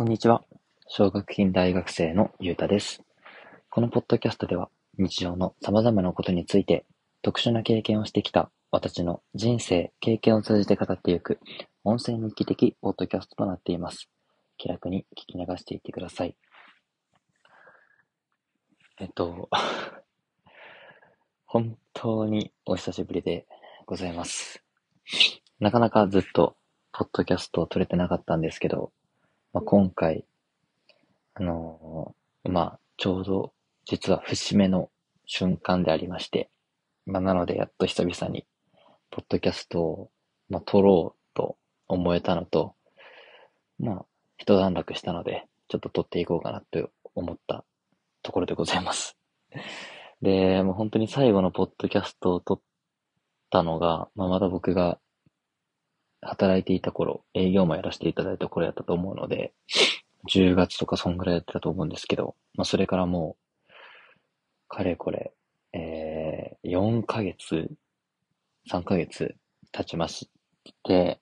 こんにちは。奨学金大学生のゆうたです。このポッドキャストでは日常の様々なことについて特殊な経験をしてきた私の人生、経験を通じて語っていく音声日記的ポッドキャストとなっています。気楽に聞き流していってください。えっと、本当にお久しぶりでございます。なかなかずっとポッドキャストを撮れてなかったんですけど、まあ、今回、あのー、まあ、ちょうど実は節目の瞬間でありまして、まあ、なのでやっと久々に、ポッドキャストを、まあ、撮ろうと思えたのと、まあ、一段落したので、ちょっと撮っていこうかなと思ったところでございます。で、もう本当に最後のポッドキャストを撮ったのが、まあ、まだ僕が働いていた頃、営業もやらせていただいた頃やったと思うので、10月とかそんぐらいやってたと思うんですけど、まあそれからもう、かれこれ、えー、4ヶ月、3ヶ月経ちまして、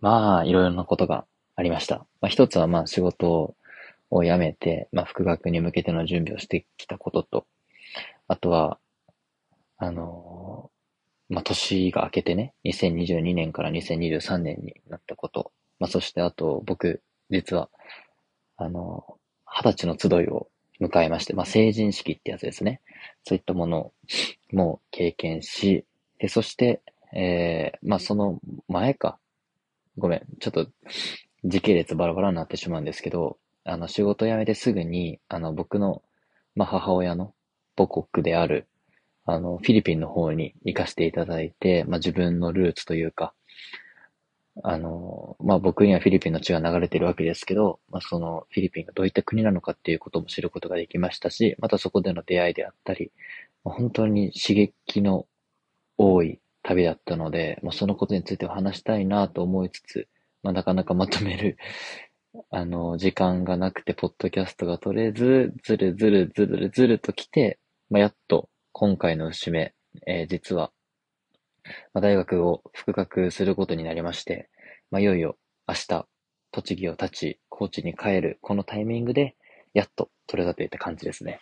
まあ、いろいろなことがありました。まあ一つはまあ仕事を辞めて、まあ復学に向けての準備をしてきたことと、あとは、あのまあ、年が明けてね、2022年から2023年になったこと。まあ、そしてあと、僕、実は、あの、二十歳の集いを迎えまして、まあ、成人式ってやつですね。そういったものも経験し、で、そして、えー、まあ、その前か。ごめん、ちょっと、時系列バラバラになってしまうんですけど、あの、仕事辞めてすぐに、あの、僕の、まあ、母親の母国である、あの、フィリピンの方に行かせていただいて、まあ、自分のルーツというか、あの、まあ、僕にはフィリピンの血が流れてるわけですけど、まあ、そのフィリピンがどういった国なのかっていうことも知ることができましたし、またそこでの出会いであったり、まあ、本当に刺激の多い旅だったので、まあ、そのことについて話したいなと思いつつ、まあ、なかなかまとめるあの、時間がなくて、ポッドキャストが取れず、ずるずるずるずると来て、まあ、やっと今回の節目、えー、実は、まあ、大学を復学することになりまして、まあ、いよいよ明日、栃木を立ち、高知に帰る、このタイミングで、やっと取れたといった感じですね。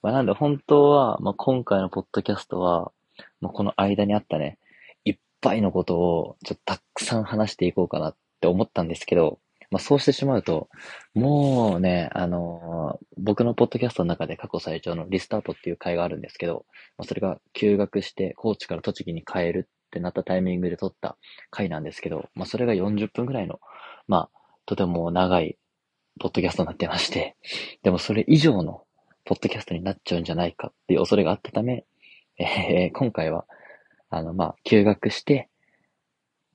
まあ、なんで本当は、まあ、今回のポッドキャストは、まあ、この間にあったね、いっぱいのことを、ちょっとたくさん話していこうかなって思ったんですけど、まあ、そうしてしまうと、もうね、あのー、僕のポッドキャストの中で過去最長のリスタートっていう回があるんですけど、まあ、それが休学して高知から栃木に帰るってなったタイミングで撮った回なんですけど、まあ、それが40分くらいの、まあ、とても長いポッドキャストになってまして、でもそれ以上のポッドキャストになっちゃうんじゃないかっていう恐れがあったため、えー、今回は、あの、まあ、休学して、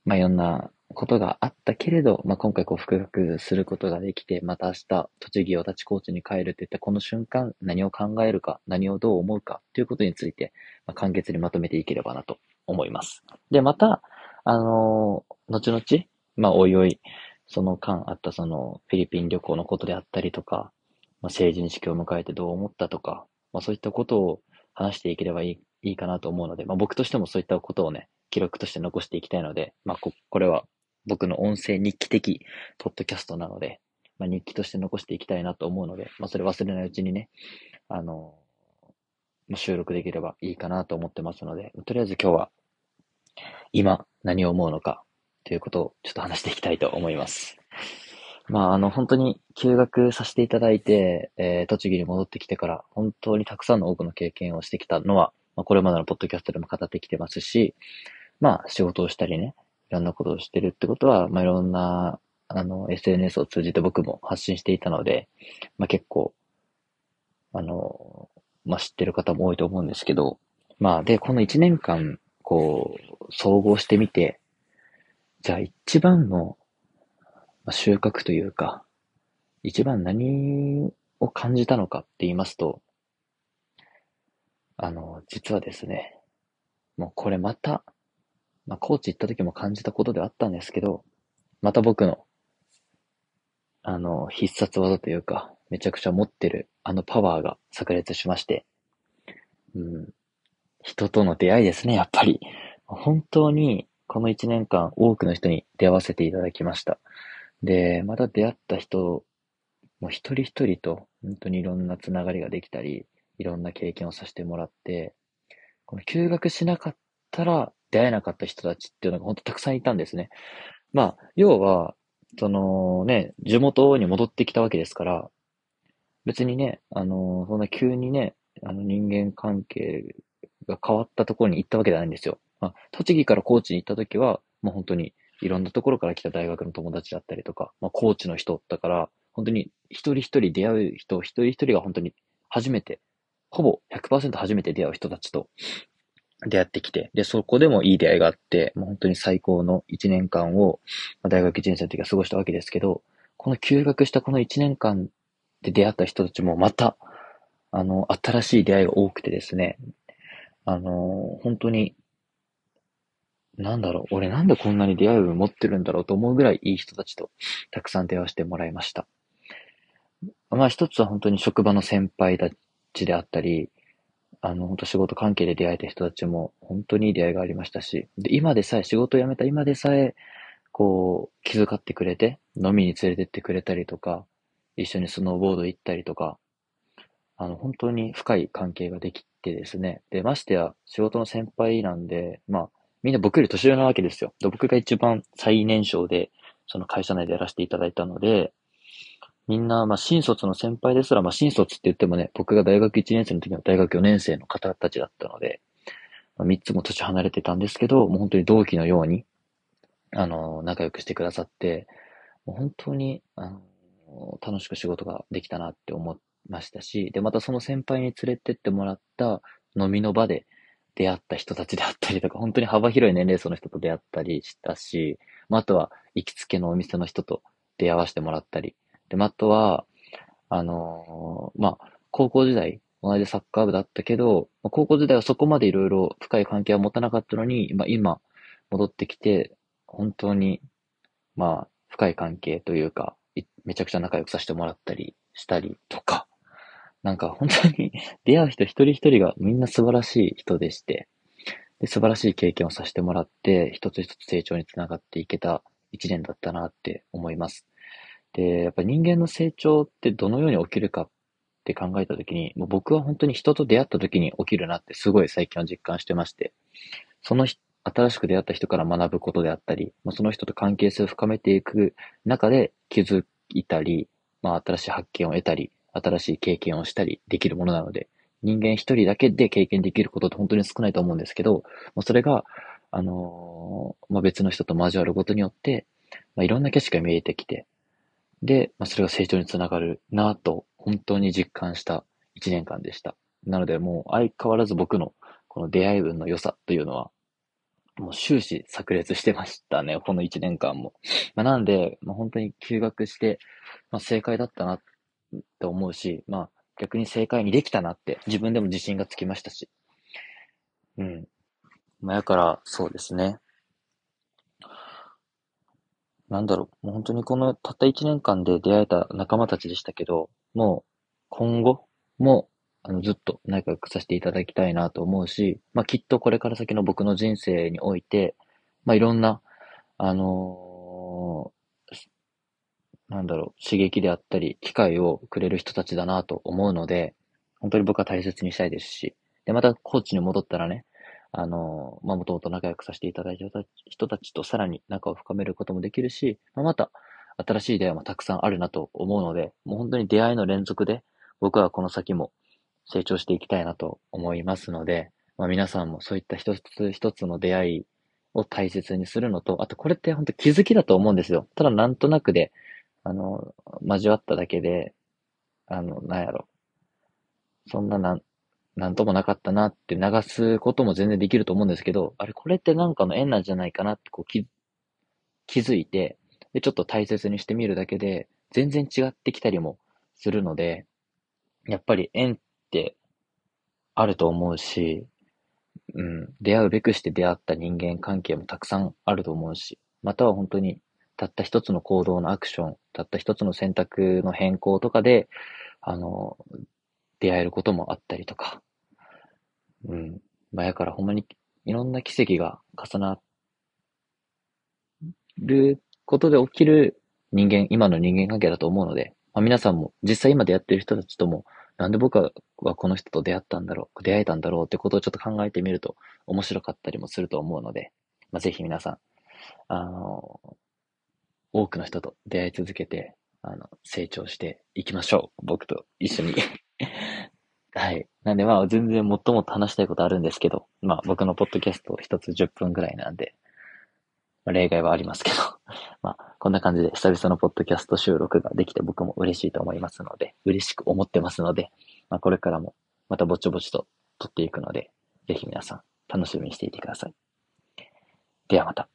まあ、いろんなことがあったけれど、まあ、今回こう復学することができて、また明日、栃木を立ち高知に帰るって言ったこの瞬間、何を考えるか、何をどう思うかということについて、まあ、簡潔にまとめていければなと思います。で、また、あのー、後々、まあ、おいおい、その間あったそのフィリピン旅行のことであったりとか、まあ、成人式を迎えてどう思ったとか、まあ、そういったことを話していければいいいいかなと思うので、まあ、僕としてもそういったことをね、記録として残していきたいので、まあ、こ、これは僕の音声日記的ポッドキャストなので、まあ、日記として残していきたいなと思うので、まあ、それ忘れないうちにね、あの、まあ、収録できればいいかなと思ってますので、とりあえず今日は、今何を思うのかということをちょっと話していきたいと思います。まあ、あの、本当に休学させていただいて、えー、栃木に戻ってきてから、本当にたくさんの多くの経験をしてきたのは、まあ、これまでのポッドキャストでも語ってきてますし、まあ、仕事をしたりね、いろんなことをしてるってことは、まあ、いろんな、あの、SNS を通じて僕も発信していたので、まあ、結構、あの、まあ、知ってる方も多いと思うんですけど、まあ、で、この1年間、こう、総合してみて、じゃあ一番の、ま収穫というか、一番何を感じたのかって言いますと、あの、実はですね、もうこれまた、まあ、高知行った時も感じたことではあったんですけど、また僕の、あの、必殺技というか、めちゃくちゃ持ってる、あのパワーが炸裂しまして、うん、人との出会いですね、やっぱり。本当に、この一年間、多くの人に出会わせていただきました。で、また出会った人、もう一人一人と本当にいろんなつながりができたり、いろんな経験をさせてもらって、この休学しなかったら出会えなかった人たちっていうのが本当たくさんいたんですね。まあ、要は、そのね、地元に戻ってきたわけですから、別にね、あの、そんな急にね、あの人間関係が変わったところに行ったわけじゃないんですよ。まあ、栃木から高知に行った時は、もう本当にいろんなところから来た大学の友達だったりとか、まあ、高知の人だから、本当に一人一人出会う人、一人一人が本当に初めて、ほぼ100%初めて出会う人たちと出会ってきて、で、そこでもいい出会いがあって、もう本当に最高の1年間を、まあ、大学1年生の時は過ごしたわけですけど、この休学したこの1年間で出会った人たちもまた、あの、新しい出会いが多くてですね、あの、本当に、なんだろう、俺なんでこんなに出会いを持ってるんだろうと思うぐらいいい人たちとたくさん出会わせてもらいました。まあ一つは本当に職場の先輩たちであったり、あの、本当仕事関係で出会えた人たちも本当にいい出会いがありましたし、で、今でさえ、仕事を辞めた今でさえ、こう、気遣ってくれて、飲みに連れてってくれたりとか、一緒にスノーボード行ったりとか、あの、本当に深い関係ができてですね。で、ましてや、仕事の先輩なんで、まあ、みんな僕より年上なわけですよ。で、僕が一番最年少で、その会社内でやらせていただいたので、みんな、まあ、新卒の先輩ですら、まあ、新卒って言ってもね、僕が大学1年生の時は大学4年生の方たちだったので、まあ、3つも年離れてたんですけど、もう本当に同期のように、あの、仲良くしてくださって、もう本当に、あの、楽しく仕事ができたなって思いましたし、で、またその先輩に連れてってもらった飲みの場で出会った人たちであったりとか、本当に幅広い年齢層の人と出会ったりしたし、まあ、あとは行きつけのお店の人と出会わせてもらったり、で、まあ、あとは、あのー、まあ、高校時代、同じサッカー部だったけど、高校時代はそこまでいろいろ深い関係は持たなかったのに、まあ、今、戻ってきて、本当に、まあ、深い関係というか、めちゃくちゃ仲良くさせてもらったりしたりとか、なんか本当に 出会う人一人一人がみんな素晴らしい人でして、で素晴らしい経験をさせてもらって、一つ一つ成長につながっていけた一年だったなって思います。で、やっぱ人間の成長ってどのように起きるかって考えたときに、もう僕は本当に人と出会ったときに起きるなってすごい最近は実感してまして、その新しく出会った人から学ぶことであったり、まあその人と関係性を深めていく中で気づいたり、まあ、新しい発見を得たり、新しい経験をしたりできるものなので、人間一人だけで経験できることって本当に少ないと思うんですけど、まあ、それが、あのー、まあ、別の人と交わることによって、まあ、いろんな景色が見えてきて、で、まあ、それが成長につながるなと、本当に実感した一年間でした。なので、もう相変わらず僕のこの出会い運の良さというのは、もう終始炸裂してましたね、この一年間も。まあ、なんで、まあ、本当に休学して、まあ、正解だったなって思うし、まあ、逆に正解にできたなって自分でも自信がつきましたし。うん。まあ、やから、そうですね。なんだろう、もう本当にこのたった一年間で出会えた仲間たちでしたけど、もう今後もあの、ずっと仲良くさせていただきたいなと思うし、まあ、きっとこれから先の僕の人生において、まあ、いろんな、あのー、なんだろう、刺激であったり、機会をくれる人たちだなと思うので、本当に僕は大切にしたいですし、で、またコーチに戻ったらね、あの、まあ、もともと仲良くさせていただいた人たちとさらに仲を深めることもできるし、まあ、また、新しい出会いもたくさんあるなと思うので、もう本当に出会いの連続で、僕はこの先も成長していきたいなと思いますので、まあ、皆さんもそういった一つ一つの出会いを大切にするのと、あとこれって本当気づきだと思うんですよ。ただなんとなくで、あの、交わっただけで、あの、なんやろ。そんななん、なんともなかったなって流すことも全然できると思うんですけど、あれこれってなんかの縁なんじゃないかなってこう気、気づいて、で、ちょっと大切にしてみるだけで、全然違ってきたりもするので、やっぱり縁ってあると思うし、うん、出会うべくして出会った人間関係もたくさんあると思うし、または本当にたった一つの行動のアクション、たった一つの選択の変更とかで、あの、出会えることもあったりとか、うん。まあ、やからほんまにいろんな奇跡が重なることで起きる人間、今の人間関係だと思うので、まあ、皆さんも実際今出会ってる人たちとも、なんで僕はこの人と出会ったんだろう、出会えたんだろうってことをちょっと考えてみると面白かったりもすると思うので、まあ、ぜひ皆さん、あの、多くの人と出会い続けて、あの、成長していきましょう。僕と一緒に はい。なんでまあ全然もっともっと話したいことあるんですけど、まあ僕のポッドキャスト一つ10分ぐらいなんで、まあ、例外はありますけど、まあこんな感じで久々のポッドキャスト収録ができて僕も嬉しいと思いますので、嬉しく思ってますので、まあこれからもまたぼちぼちと撮っていくので、ぜひ皆さん楽しみにしていてください。ではまた。